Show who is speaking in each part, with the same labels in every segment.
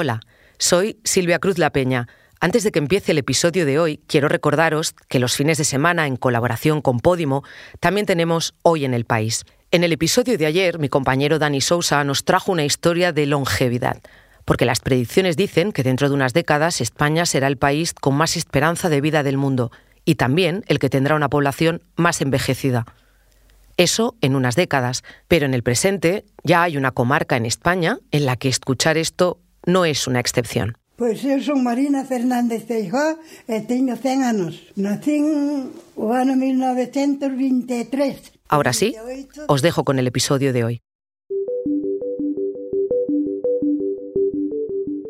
Speaker 1: Hola, soy Silvia Cruz La Peña. Antes de que empiece el episodio de hoy, quiero recordaros que los fines de semana, en colaboración con Podimo, también tenemos Hoy en el País. En el episodio de ayer, mi compañero Dani Sousa nos trajo una historia de longevidad, porque las predicciones dicen que dentro de unas décadas España será el país con más esperanza de vida del mundo y también el que tendrá una población más envejecida. Eso en unas décadas, pero en el presente ya hay una comarca en España en la que escuchar esto no es una excepción.
Speaker 2: Pois eu son Marina Fernández Feijó e teño 100 anos. Nacín o ano 1923.
Speaker 1: Ahora sí, os dejo con el episodio de hoy.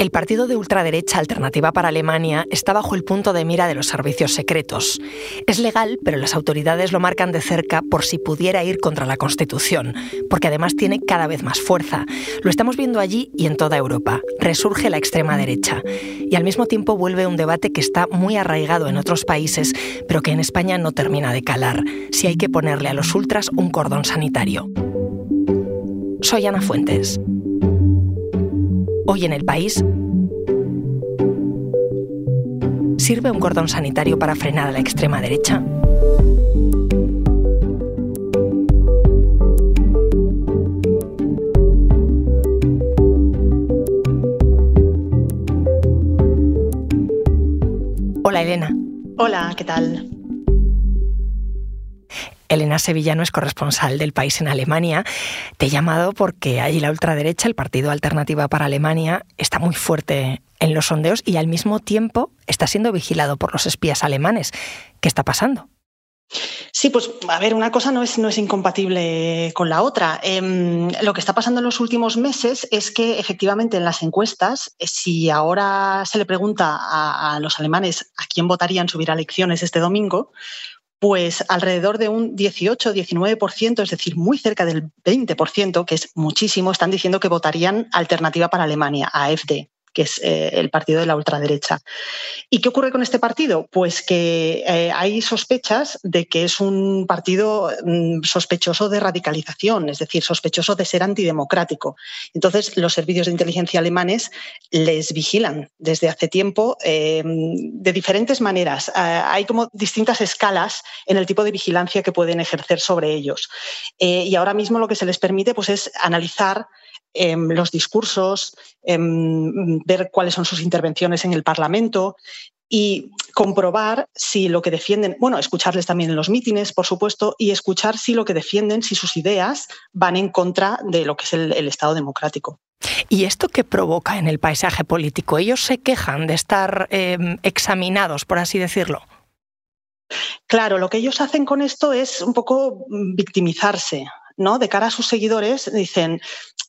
Speaker 3: El partido de ultraderecha Alternativa para Alemania está bajo el punto de mira de los servicios secretos. Es legal, pero las autoridades lo marcan de cerca por si pudiera ir contra la Constitución, porque además tiene cada vez más fuerza. Lo estamos viendo allí y en toda Europa. Resurge la extrema derecha. Y al mismo tiempo vuelve un debate que está muy arraigado en otros países, pero que en España no termina de calar. Si hay que ponerle a los ultras un cordón sanitario. Soy Ana Fuentes. Hoy en el país, ¿sirve un cordón sanitario para frenar a la extrema derecha? Hola Elena.
Speaker 4: Hola, ¿qué tal?
Speaker 3: Elena Sevillano es corresponsal del país en Alemania. Te he llamado porque allí la ultraderecha, el Partido Alternativa para Alemania, está muy fuerte en los sondeos y al mismo tiempo está siendo vigilado por los espías alemanes. ¿Qué está pasando?
Speaker 4: Sí, pues a ver, una cosa no es, no es incompatible con la otra. Em, lo que está pasando en los últimos meses es que efectivamente en las encuestas, eh, si ahora se le pregunta a, a los alemanes a quién votarían subir a elecciones este domingo, pues alrededor de un 18-19%, es decir, muy cerca del 20%, que es muchísimo, están diciendo que votarían alternativa para Alemania, AfD que es eh, el partido de la ultraderecha. ¿Y qué ocurre con este partido? Pues que eh, hay sospechas de que es un partido mm, sospechoso de radicalización, es decir, sospechoso de ser antidemocrático. Entonces, los servicios de inteligencia alemanes les vigilan desde hace tiempo eh, de diferentes maneras. hay como distintas escalas en el tipo de vigilancia que pueden ejercer sobre ellos. y ahora mismo lo que se les permite pues, es analizar Em, los discursos, em, ver cuáles son sus intervenciones en el Parlamento y comprobar si lo que defienden, bueno, escucharles también en los mítines, por supuesto, y escuchar si lo que defienden, si sus ideas van en contra de lo que es el, Estado democrático.
Speaker 3: ¿Y esto qué provoca en el paisaje político? ¿Ellos se quejan de estar em, examinados, por así decirlo?
Speaker 4: Claro, lo que ellos hacen con esto es un poco victimizarse. ¿No? De cara a sus seguidores, dicen,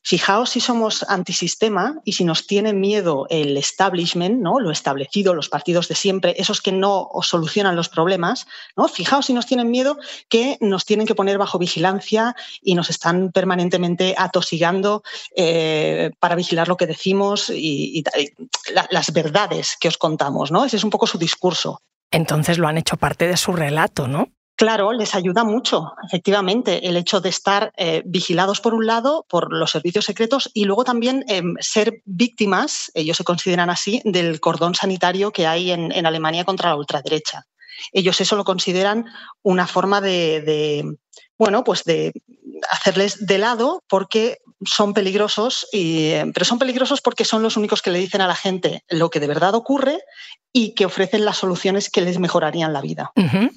Speaker 4: fijaos si somos antisistema y si nos tiene miedo el establishment, ¿no? Lo establecido, los partidos de siempre, esos que no os solucionan los problemas, ¿no? Fijaos si nos tienen miedo que nos tienen que poner bajo vigilancia y nos están permanentemente atosigando eh, para vigilar lo que decimos y, las verdades que os contamos, ¿no? Ese es un poco su discurso.
Speaker 3: Entonces lo han hecho parte de su relato, ¿no?
Speaker 4: Claro, les ayuda mucho, efectivamente, el hecho de estar eh, vigilados por un lado por los servicios secretos y luego también em, ser víctimas, ellos se consideran así, del cordón sanitario que hay en, Alemania contra la ultraderecha. Ellos eso lo consideran una forma de, bueno, pues de hacerles de lado porque son peligrosos, y, pero son peligrosos porque son los únicos que le dicen a la gente lo que de verdad ocurre y que ofrecen las soluciones que les mejorarían la vida.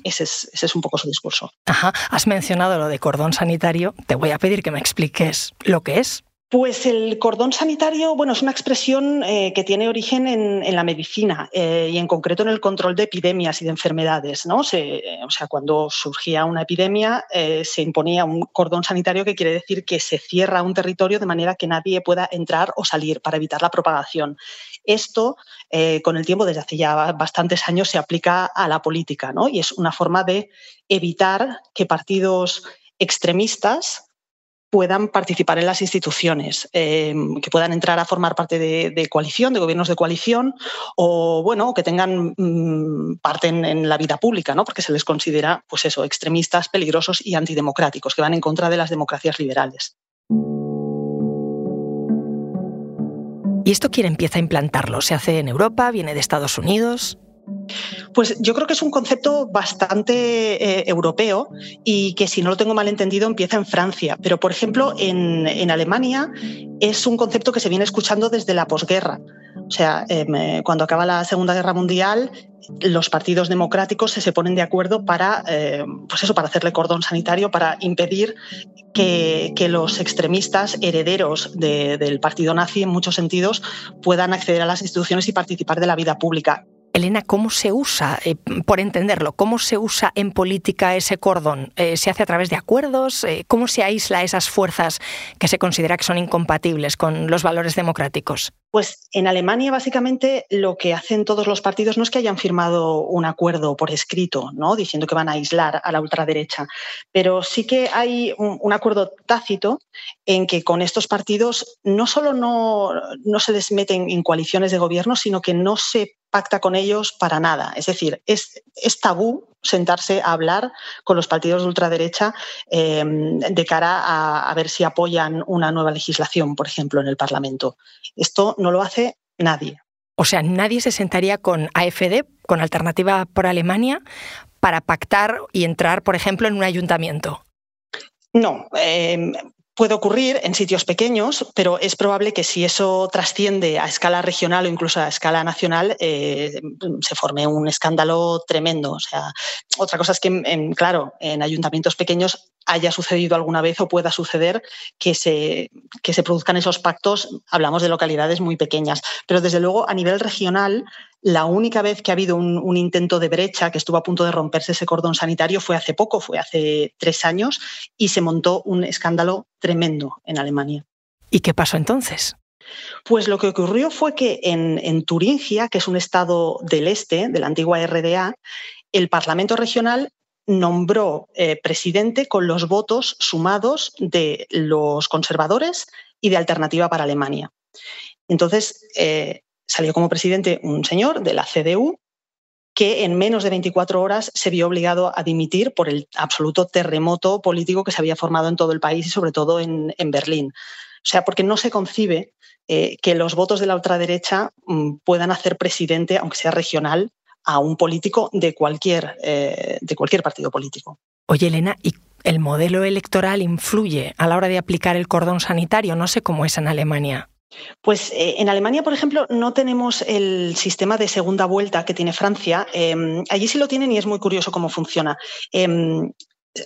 Speaker 4: ese, es, ese, es, un poco su discurso.
Speaker 3: Ajá. Has mencionado lo de cordón sanitario. Te voy a pedir que me expliques lo que es.
Speaker 4: Pues el cordón sanitario, bueno, es una expresión eh, que tiene origen en, la medicina eh, y en concreto en el control de epidemias y de enfermedades. ¿no? o sea, cuando surgía una epidemia eh, se imponía un cordón sanitario que quiere decir que se cierra un territorio de manera que nadie pueda entrar o salir para evitar la propagación. Esto, con el tiempo, desde hace ya bastantes años, se aplica a la política ¿no? y es una forma de evitar que partidos extremistas puedan participar en las instituciones, em, que puedan entrar a formar parte de, coalición, de gobiernos de coalición, o bueno, que tengan mm, parte en, la vida pública, ¿no? porque se les considera, pues eso, extremistas, peligrosos y antidemocráticos, que van en contra de las democracias liberales.
Speaker 3: ¿Y esto quién empieza a implantarlo? ¿Se hace en Europa? ¿Viene de Estados Unidos?
Speaker 4: Pues yo creo que es un concepto bastante eh, europeo y que si no lo tengo mal entendido empieza en Francia. Pero, por ejemplo, en, Alemania es un concepto que se viene escuchando desde la posguerra. O sea, em, eh, cuando acaba la Segunda Guerra Mundial, los partidos democráticos se, ponen de acuerdo para, eh, pues eso, para hacerle cordón sanitario, para impedir que, los extremistas herederos del partido nazi, en muchos sentidos, puedan acceder a las instituciones y participar de la vida pública.
Speaker 3: Elena, ¿cómo se usa, eh, por entenderlo, cómo se usa en política ese cordón? Eh, ¿Se hace a través de acuerdos? Eh, ¿Cómo se aísla esas fuerzas que se considera que son incompatibles con los valores democráticos?
Speaker 4: Pues en Alemania básicamente lo que hacen todos los partidos no es que hayan firmado un acuerdo por escrito, ¿no? diciendo que van a aislar a la ultraderecha, pero sí que hay un, acuerdo tácito en que con estos partidos no solo no, no se les meten en coaliciones de gobierno, sino que no se pacta con ellos para nada. Es decir, es, tabú sentarse a hablar con los partidos de ultraderecha em, de cara a, ver si apoyan una nueva legislación, por ejemplo, en el Parlamento. Esto no lo hace nadie.
Speaker 3: O sea, nadie se sentaría con AFD, con Alternativa por Alemania, para pactar y entrar, por ejemplo, en un ayuntamiento.
Speaker 4: No, em, puede ocurrir en sitios pequeños, pero es probable que si eso trasciende a escala regional o incluso a escala nacional, eh, se forme un escándalo tremendo. O sea, otra cosa es que, claro, en ayuntamientos pequeños haya sucedido alguna vez o pueda suceder que se, que se produzcan esos pactos. Hablamos de localidades muy pequeñas, pero desde luego a nivel regional la única vez que ha habido un, intento de brecha, que estuvo a punto de romperse ese cordón sanitario, fue hace poco, fue hace tres años, y se montó un escándalo tremendo en Alemania.
Speaker 3: ¿Y qué pasó entonces?
Speaker 4: Pues lo que ocurrió fue que en, Turingia, que es un estado del este, de la antigua RDA, el Parlamento regional nombró eh, presidente con los votos sumados de los conservadores y de Alternativa para Alemania. Entonces, eh, salió como presidente un señor de la CDU que en menos de 24 horas se vio obligado a dimitir por el absoluto terremoto político que se había formado en todo el país y sobre todo en, Berlín. O sea, porque no se concibe eh, que los votos de la ultraderecha mm, puedan hacer presidente, aunque sea regional, a un político de cualquier, eh, de cualquier partido político.
Speaker 3: Oye, Elena, ¿y el modelo electoral influye a la hora de aplicar el cordón sanitario? No sé cómo es en Alemania.
Speaker 4: Pues eh, en Alemania, por ejemplo, no tenemos el sistema de segunda vuelta que tiene Francia. Em, allí sí lo tienen y es muy curioso cómo funciona. Em,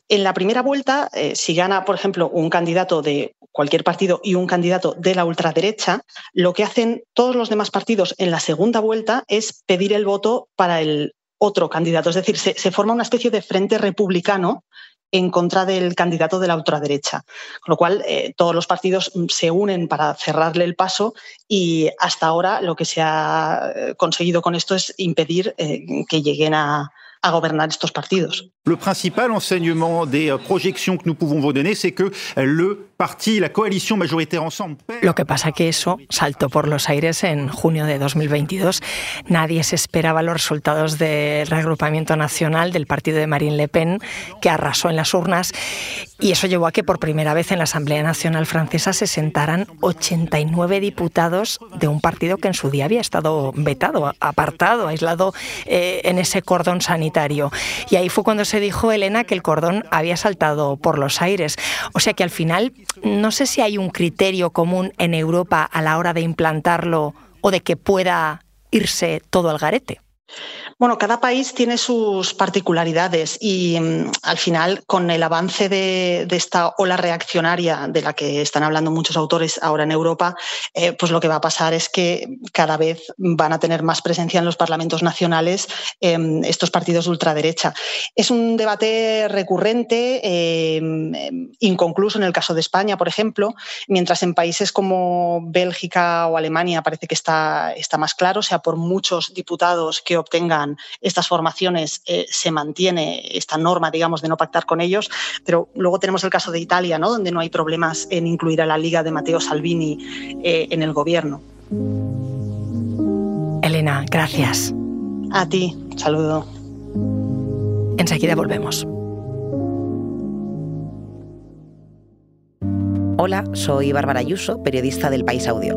Speaker 4: en la primera vuelta, eh, si gana, por ejemplo, un candidato de cualquier partido y un candidato de la ultraderecha, lo que hacen todos los demás partidos en la segunda vuelta es pedir el voto para el otro candidato. Es decir, se forma una especie de frente republicano en contra del candidato de la ultraderecha. Con lo cual, eh, todos los partidos se unen para cerrarle el paso y hasta ahora lo que se ha eh, conseguido con esto es impedir eh, que lleguen a, a gobernar estos partidos.
Speaker 5: Le principal enseignement des euh, projections que nous pouvons vous que le
Speaker 3: Lo que pasa que eso saltó por los aires en junio de 2022. Nadie se esperaba los resultados del reagrupamiento nacional del partido de Marine Le Pen, que arrasó en las urnas, y eso llevó a que por primera vez en la Asamblea Nacional Francesa se sentaran 89 diputados de un partido que en su día había estado vetado, apartado, aislado eh, en ese cordón sanitario. Y ahí fue cuando se dijo, Elena, que el cordón había saltado por los aires. O sea que al final, no sé si hay un criterio común en Europa a la hora de implantarlo o de que pueda irse todo al garete.
Speaker 4: Bueno, cada país tiene sus particularidades y mm, al final, con el avance de, esta ola reaccionaria de la que están hablando muchos autores ahora en Europa, eh, pues lo que va a pasar es que cada vez van a tener más presencia en los parlamentos nacionales em, estos partidos de ultraderecha. Es un debate recurrente, em, inconcluso en el caso de España, por ejemplo, mientras en países como Bélgica o Alemania parece que está, está más claro, sea, por muchos diputados que obtengan estas formaciones eh, se mantiene esta norma, digamos, de no pactar con ellos, pero luego tenemos el caso de Italia, ¿no? donde no hay problemas en incluir a la Liga de Matteo Salvini eh, en el gobierno.
Speaker 3: Elena, gracias.
Speaker 4: A ti, saludo.
Speaker 3: Enseguida volvemos.
Speaker 1: Hola, soy Bárbara Ayuso, periodista del País Audio.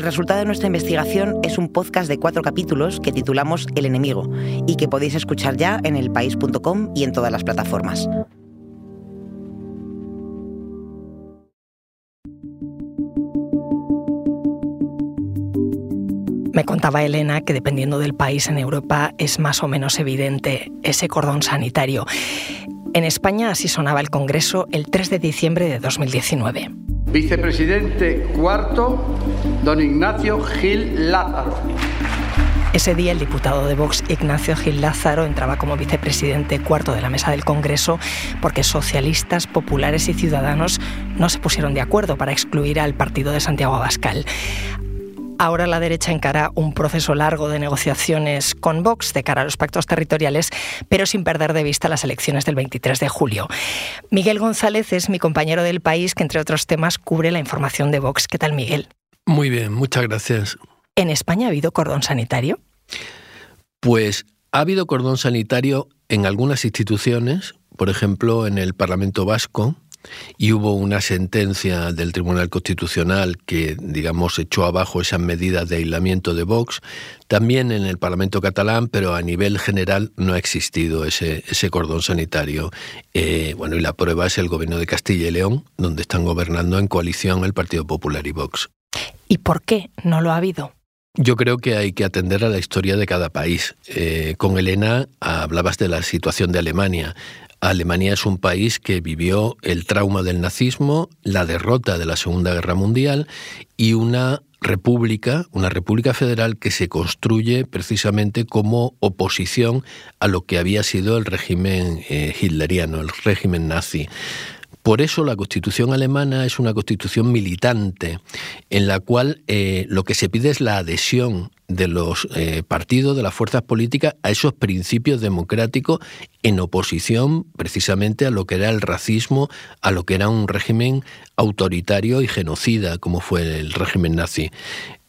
Speaker 6: El resultado de nuestra investigación es un podcast de cuatro capítulos que titulamos El enemigo y que podéis escuchar ya en elpaís.com y en todas las plataformas.
Speaker 3: Me contaba Elena que dependiendo del país en Europa es más o menos evidente ese cordón sanitario. En España así sonaba el Congreso el 3 de diciembre de 2019.
Speaker 7: Vicepresidente cuarto, don Ignacio Gil Lázaro.
Speaker 3: Ese día el diputado de Vox, Ignacio Gil Lázaro, entraba como vicepresidente cuarto de la mesa del Congreso porque socialistas, populares y ciudadanos no se pusieron de acuerdo para excluir al partido de Santiago Abascal. Ahora la derecha encara un proceso largo de negociaciones con Vox de cara a los pactos territoriales, pero sin perder de vista las elecciones del 23 de julio. Miguel González es mi compañero del país que, entre otros temas, cubre la información de Vox. ¿Qué tal, Miguel?
Speaker 8: Muy bien, muchas gracias.
Speaker 3: ¿En España ha habido cordón sanitario?
Speaker 8: Pues ha habido cordón sanitario en algunas instituciones, por ejemplo, en el Parlamento Vasco, y hubo una sentencia del Tribunal Constitucional que, digamos, echó abajo esas medidas de aislamiento de Vox. También en el Parlamento catalán, pero a nivel general no ha existido ese, ese cordón sanitario. Eh, bueno, y la prueba es el gobierno de Castilla y León, donde están gobernando en coalición el Partido Popular y Vox.
Speaker 3: ¿Y por qué no lo ha habido?
Speaker 8: Yo creo que hay que atender a la historia de cada país. Eh, con Elena hablabas de la situación de Alemania. Alemania es un país que vivió el trauma del nazismo, la derrota de la Segunda Guerra Mundial y una república, una república federal que se construye precisamente como oposición a lo que había sido el régimen eh, hitleriano, el régimen nazi. Por eso la constitución alemana es una constitución militante, en la cual eh, lo que se pide es la adhesión de los eh, partidos, de las fuerzas políticas, a esos principios democráticos en oposición precisamente a lo que era el racismo, a lo que era un régimen autoritario y genocida, como fue el régimen nazi.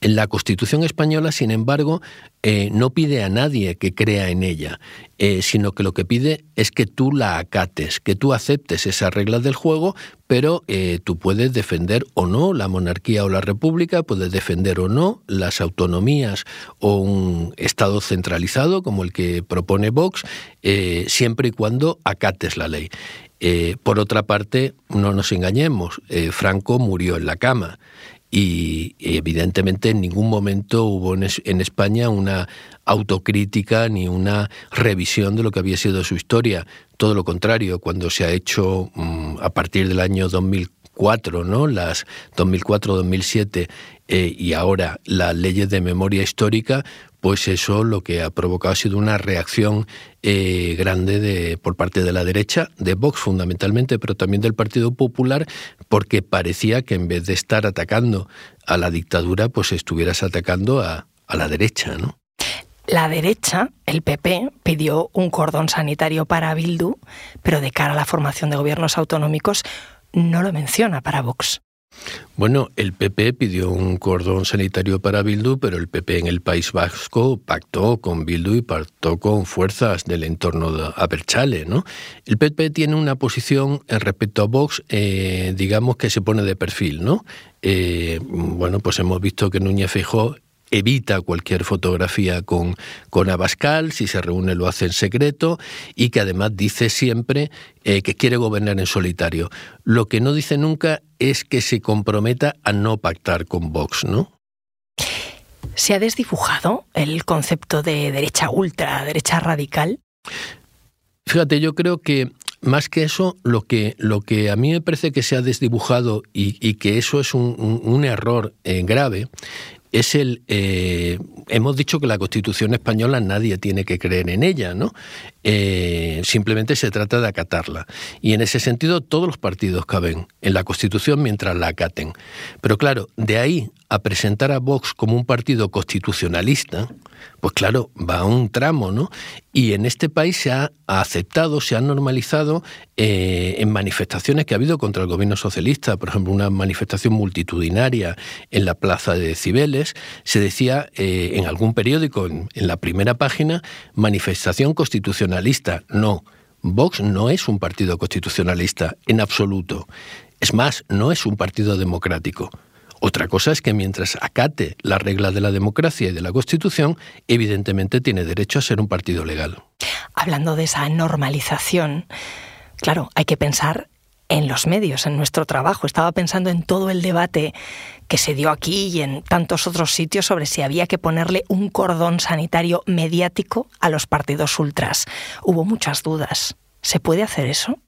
Speaker 8: La Constitución española, sin embargo, eh, no pide a nadie que crea en ella, eh, sino que lo que pide es que tú la acates, que tú aceptes esas reglas del juego, pero eh, tú puedes defender o no la monarquía o la república, puedes defender o no las autonomías o un Estado centralizado como el que propone Vox, siempre y cuando acates la ley. por otra parte, no nos engañemos, Franco murió en la cama y evidentemente en ningún momento hubo en España una autocrítica ni una revisión de lo que había sido su historia. Todo lo contrario, cuando se ha hecho mm, a partir del año 2004, ¿no? Las 2004-2007 eh, y ahora las leyes de memoria histórica, pues eso lo que ha provocado ha sido una reacción eh, grande de, por parte de la derecha, de Vox fundamentalmente, pero también del Partido Popular, porque parecía que en vez de estar atacando a la dictadura, pues estuvieras atacando a, a la derecha, ¿no?
Speaker 3: La derecha, el PP, pidió un cordón sanitario para Bildu, pero de cara a la formación de gobiernos autonómicos no lo menciona para Vox.
Speaker 8: Bueno, el PP pidió un cordón sanitario para Bildu, pero el PP en el País Vasco pactó con Bildu y pactó con fuerzas del entorno de Aberchale, ¿no? El PP tiene una posición respecto a Vox, eh, digamos que se pone de perfil, ¿no? Eh, bueno, pues hemos visto que Núñez Feijóo evita cualquier fotografía con, con Abascal, si se reúne lo hace en secreto y que además dice siempre eh, que quiere gobernar en solitario. Lo que no dice nunca es que se comprometa a no pactar con Vox, ¿no?
Speaker 3: ¿Se ha desdibujado el concepto de derecha ultra, derecha radical?
Speaker 8: Fíjate, yo creo que más que eso, lo que, lo que a mí me parece que se ha desdibujado y, que eso es un, error eh, grave es el. Eh, hemos dicho que la Constitución española nadie tiene que creer en ella, ¿no? Eh, simplemente se trata de acatarla. Y en ese sentido todos los partidos caben en la Constitución mientras la acaten. Pero claro, de ahí a presentar a Vox como un partido constitucionalista, pues claro, va a un tramo, ¿no? Y en este país se ha aceptado, se ha normalizado eh, en manifestaciones que ha habido contra el gobierno socialista, por ejemplo, una manifestación multitudinaria en la plaza de Cibeles, se decía eh, en algún periódico, en, en la primera página, manifestación constitucionalista. No, Vox no es un partido constitucionalista, en absoluto. Es más, no es un partido democrático. Otra cosa es que mientras acate las reglas de la democracia y de la Constitución, evidentemente tiene derecho a ser un partido legal.
Speaker 3: Hablando de esa normalización, claro, hay que pensar en los medios, en nuestro trabajo. Estaba pensando en todo el debate que se dio aquí y en tantos otros sitios sobre si había que ponerle un cordón sanitario mediático a los partidos ultras. Hubo muchas dudas. ¿Se puede hacer eso?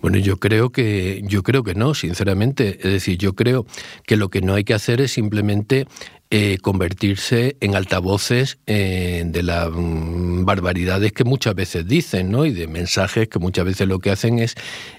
Speaker 8: Bueno, yo creo que yo creo que no, sinceramente. Es decir, yo creo que lo que no hay que hacer es simplemente eh, convertirse en altavoces eh, de las mm, barbaridades que muchas veces dicen, ¿no? Y de mensajes que muchas veces lo que hacen es,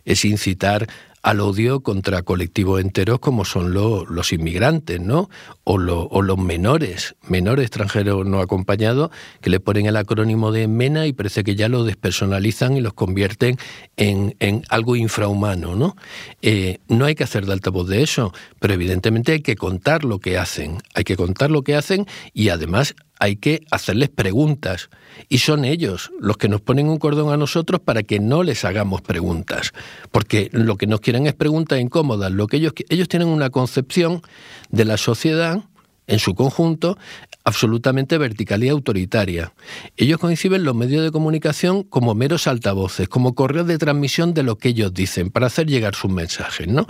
Speaker 8: es incitar al odio contra colectivos enteros como son los inmigrantes, ¿no? O, o, los menores, menores extranjeros no acompañados, que le ponen el acrónimo de MENA y parece que ya lo despersonalizan y los convierten en, en algo infrahumano, ¿no? Eh, no hay que hacer de altavoz de eso, pero evidentemente hay que contar lo que hacen, hay que contar lo que hacen y además hay que hacerles preguntas. Y son ellos los que nos ponen un cordón a nosotros para que no les hagamos preguntas. Porque lo que nos quieren es preguntas incómodas. Lo que ellos, ellos tienen una concepción de la sociedad en su conjunto absolutamente vertical y autoritaria. Ellos coinciden los medios de comunicación como meros altavoces, como correos de transmisión de lo que ellos dicen, para hacer llegar sus mensajes, ¿no?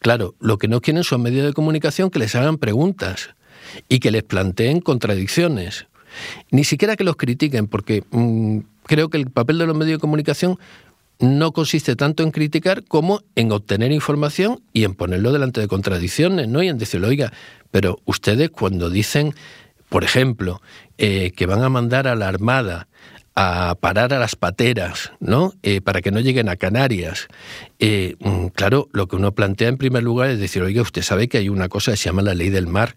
Speaker 8: Claro, lo que no quieren son medios de comunicación que les hagan preguntas y que les planteen contradicciones. Ni siquiera que los critiquen, porque mm, creo que el papel de los medios de comunicación no consiste tanto en criticar como en obtener información y en ponerlo delante de contradicciones, ¿no? Y en decirle, oiga, pero ustedes cuando dicen, por ejemplo, eh, que van a mandar a la Armada a parar a las pateras, ¿no? Eh, para que no lleguen a Canarias. Eh, mm, claro, lo que uno plantea en primer lugar es decir, oiga, usted sabe que hay una cosa que se llama la ley del mar,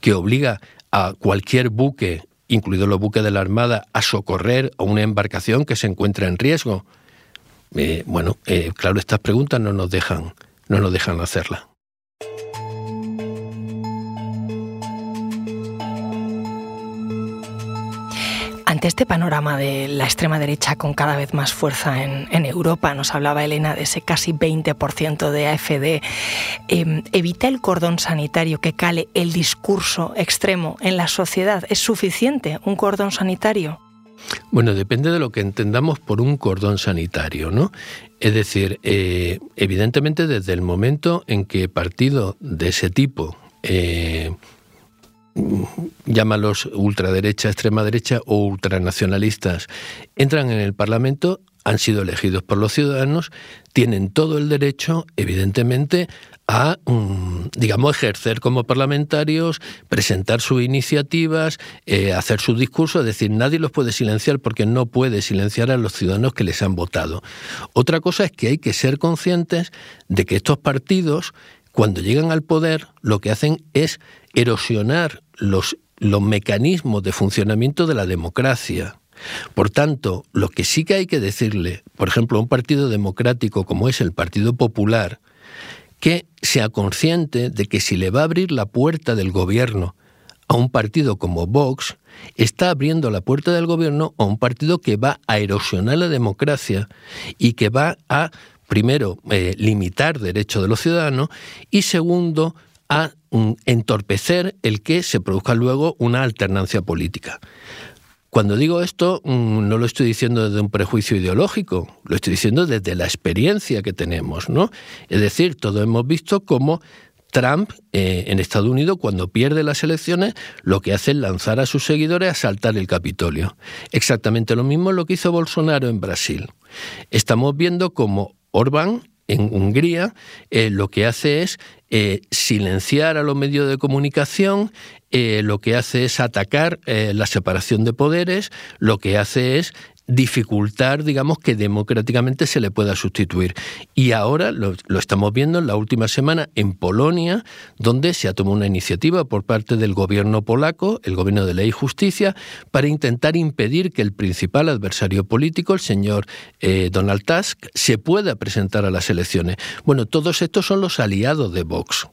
Speaker 8: que obliga a cualquier buque, incluido los buques de la Armada, a socorrer a una embarcación que se encuentra en riesgo? Eh, bueno, eh, claro, estas preguntas no nos dejan, no nos dejan hacerla.
Speaker 3: Ante este panorama de la extrema derecha con cada vez más fuerza en, Europa, nos hablaba Elena de ese casi 20% de AFD, em, ¿evita el cordón sanitario que cale el discurso extremo en la sociedad? ¿Es suficiente un cordón sanitario?
Speaker 8: Bueno, depende de lo que entendamos por un cordón sanitario, ¿no? Es decir, eh, evidentemente desde el momento en que partido de ese tipo eh, llámalos ultraderecha, extrema derecha o ultranacionalistas, entran en el Parlamento, han sido elegidos por los ciudadanos, tienen todo el derecho, evidentemente, a, mm, digamos, ejercer como parlamentarios, presentar sus iniciativas, eh, hacer su discurso, es decir, nadie los puede silenciar porque no puede silenciar a los ciudadanos que les han votado. Otra cosa es que hay que ser conscientes de que estos partidos, cuando llegan al poder, lo que hacen es erosionar los, los mecanismos de funcionamiento de la democracia. Por tanto, lo que sí que hay que decirle, por ejemplo, a un partido democrático como es el Partido Popular, que sea consciente de que si le va a abrir la puerta del gobierno a un partido como Vox, está abriendo la puerta del gobierno a un partido que va a erosionar la democracia y que va a, primero, eh, limitar derechos de los ciudadanos y, segundo, a mm, entorpecer el que se produzca luego una alternancia política. Cuando digo esto, mm, no lo estoy diciendo desde un prejuicio ideológico, lo estoy diciendo desde la experiencia que tenemos, ¿no? Es decir, todos hemos visto cómo Trump eh, en Estados Unidos, cuando pierde las elecciones, lo que hace es lanzar a sus seguidores a saltar el Capitolio. Exactamente lo mismo lo que hizo Bolsonaro en Brasil. Estamos viendo cómo Orbán en Hungría eh, lo que hace es eh, silenciar a los medios de comunicación, eh, lo que hace es atacar la separación de poderes, lo que hace es dificultar, digamos, que democráticamente se le pueda sustituir. Y ahora lo, estamos viendo en la última semana en Polonia, donde se ha tomado una iniciativa por parte del gobierno polaco, el gobierno de ley y justicia, para intentar impedir que el principal adversario político, el señor eh, Donald Tusk, se pueda presentar a las elecciones. Bueno, todos estos son los aliados de Vox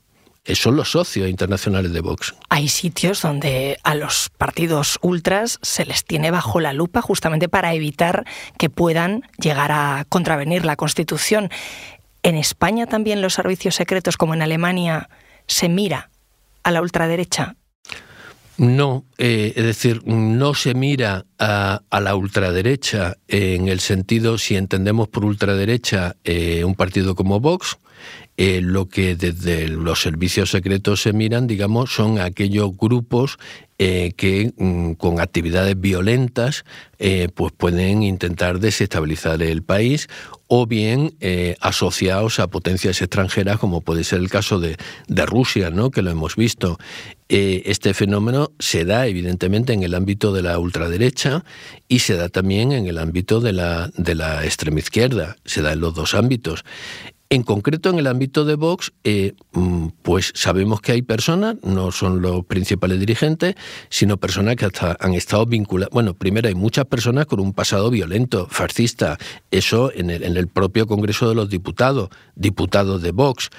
Speaker 8: son los socios internacionales de Vox.
Speaker 3: Hay sitios donde a los partidos ultras se les tiene bajo la lupa justamente para evitar que puedan llegar a contravenir la Constitución. En España también los servicios secretos, como en Alemania, se mira a la ultraderecha.
Speaker 8: No, eh, es decir, no se mira a, la ultraderecha en el sentido, si entendemos por ultraderecha eh, un partido como Vox, eh, lo que desde los servicios secretos se miran, digamos, son aquellos grupos eh, que mm, con actividades violentas eh, pues pueden intentar desestabilizar el país o bien asociados a potencias extranjeras como puede ser el caso de, de Rusia, ¿no? que lo hemos visto. este fenómeno se da evidentemente en el ámbito de la ultraderecha y se da también en el ámbito de la, de la extrema izquierda, se da en los dos ámbitos. En concreto, en el ámbito de Vox, eh, mm, pues sabemos que hay personas, no son los principales dirigentes, sino personas que hasta han estado vinculadas. Bueno, primero hay muchas personas con un pasado violento, fascista. Eso en el, en el propio Congreso de los Diputados, diputados de Vox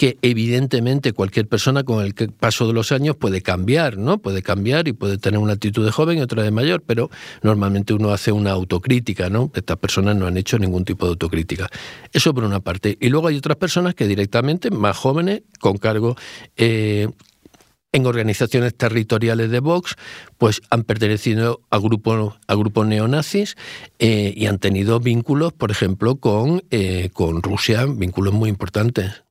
Speaker 8: que evidentemente cualquier persona con el paso de los años puede cambiar, ¿no? Puede cambiar y puede tener una actitud de joven y otra de mayor, pero normalmente uno hace una autocrítica, ¿no? Estas personas no han hecho ningún tipo de autocrítica. Eso por una parte. Y luego hay otras personas que directamente, más jóvenes, con cargo eh, en organizaciones territoriales de Vox, pues han pertenecido a grupos a grupos neonazis eh, y han tenido vínculos, por ejemplo, con, eh, con Rusia, vínculos muy importantes.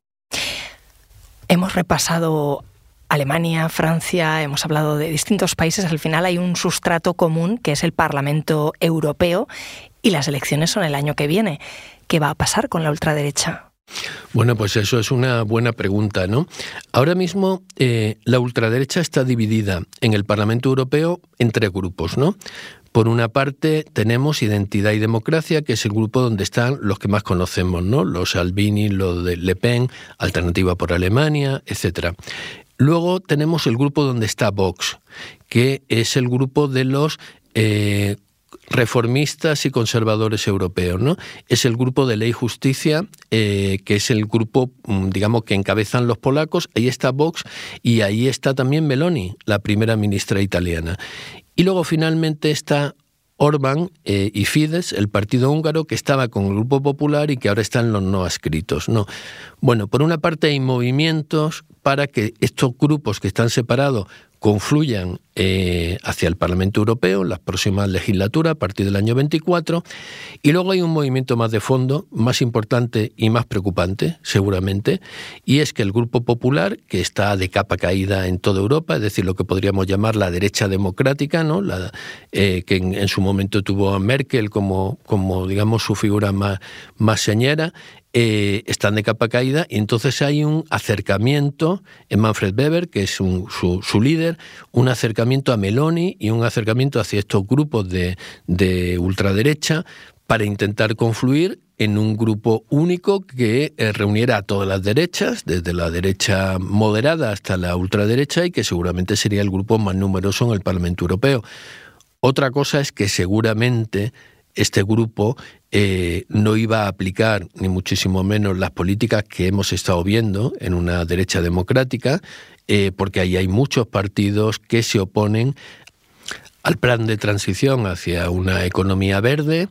Speaker 3: Hemos repasado Alemania, Francia, hemos hablado de distintos países. Al final hay un sustrato común que es el Parlamento Europeo y las elecciones son el año que viene. ¿Qué va a pasar con la ultraderecha?
Speaker 8: Bueno, pues eso es una buena pregunta, ¿no? Ahora mismo eh, la ultraderecha está dividida en el Parlamento Europeo en tres grupos, ¿no? Por una parte, tenemos Identidad y Democracia, que es el grupo donde están los que más conocemos, ¿no? Los Salvini, los de Le Pen, Alternativa por Alemania, etc. Luego tenemos el grupo donde está Vox, que es el grupo de los eh, reformistas y conservadores europeos, ¿no? Es el grupo de Ley y Justicia, eh, que es el grupo, mm, digamos, que encabezan los polacos. Ahí está Vox y ahí está también Meloni, la primera ministra italiana. Y luego finalmente está Orbán eh, y Fidesz, el partido húngaro que estaba con el Grupo Popular y que ahora están los no adscritos. No. Bueno, por una parte hay movimientos para que estos grupos que están separados confluyan eh, hacia el Parlamento Europeo en las próximas legislaturas a partir del año 24 y luego hay un movimiento más de fondo, más importante y más preocupante seguramente y es que el Grupo Popular que está de capa caída en toda Europa, es decir, lo que podríamos llamar la derecha democrática, ¿no? La, eh, que en, su momento tuvo a Merkel como, como digamos su figura más, más señera, eh, están de capa caída y entonces hay un acercamiento en Manfred Weber, que es su, su, líder, un acercamiento a Meloni y un acercamiento hacia estos grupos de, de ultraderecha para intentar confluir en un grupo único que eh, reuniera a todas las derechas, desde la derecha moderada hasta la ultraderecha, y que seguramente sería el grupo más numeroso en el Parlamento Europeo. Otra cosa es que seguramente este grupo eh, no iba a aplicar ni muchísimo menos las políticas que hemos estado viendo en una derecha democrática, eh, porque ahí hay muchos partidos que se oponen al plan de transición hacia una economía verde,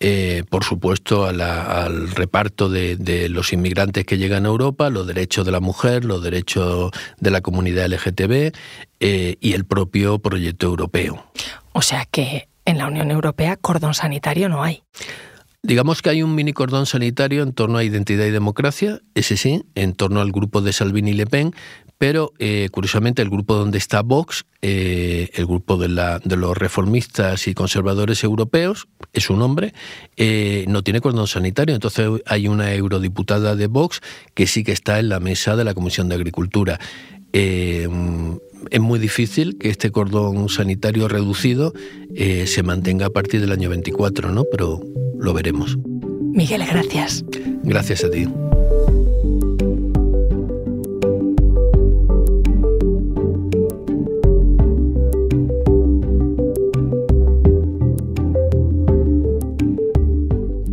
Speaker 8: eh, por supuesto al reparto de, los inmigrantes que llegan a Europa, los derechos de la mujer, los derechos de la comunidad LGTB y el propio proyecto europeo.
Speaker 3: O sea que en la Unión Europea cordón sanitario no hay.
Speaker 8: Digamos que hay un mini cordón sanitario en torno a identidad y democracia, ese sí, en torno al grupo de Salvini y Le Pen, pero eh, curiosamente el grupo donde está Vox, eh, el grupo de, los reformistas y conservadores europeos, es un hombre, eh, no tiene cordón sanitario. Entonces hay una eurodiputada de Vox que sí que está en la mesa de la Comisión de Agricultura. Es muy difícil que este cordón sanitario reducido eh, se mantenga a partir del año 24, ¿no? Pero lo veremos.
Speaker 3: Miguel, gracias.
Speaker 8: Gracias a ti.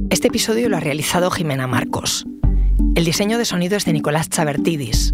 Speaker 3: Este episodio lo ha realizado Jimena Marcos. El diseño de sonido es de Nicolás Chabertidis.